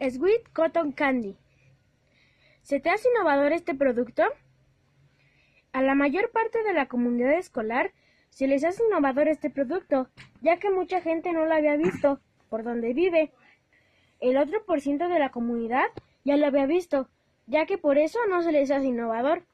Sweet Cotton Candy. ¿Se te hace innovador este producto? A la mayor parte de la comunidad escolar se les hace innovador este producto, ya que mucha gente no lo había visto por donde vive. El otro por ciento de la comunidad ya lo había visto, ya que por eso no se les hace innovador.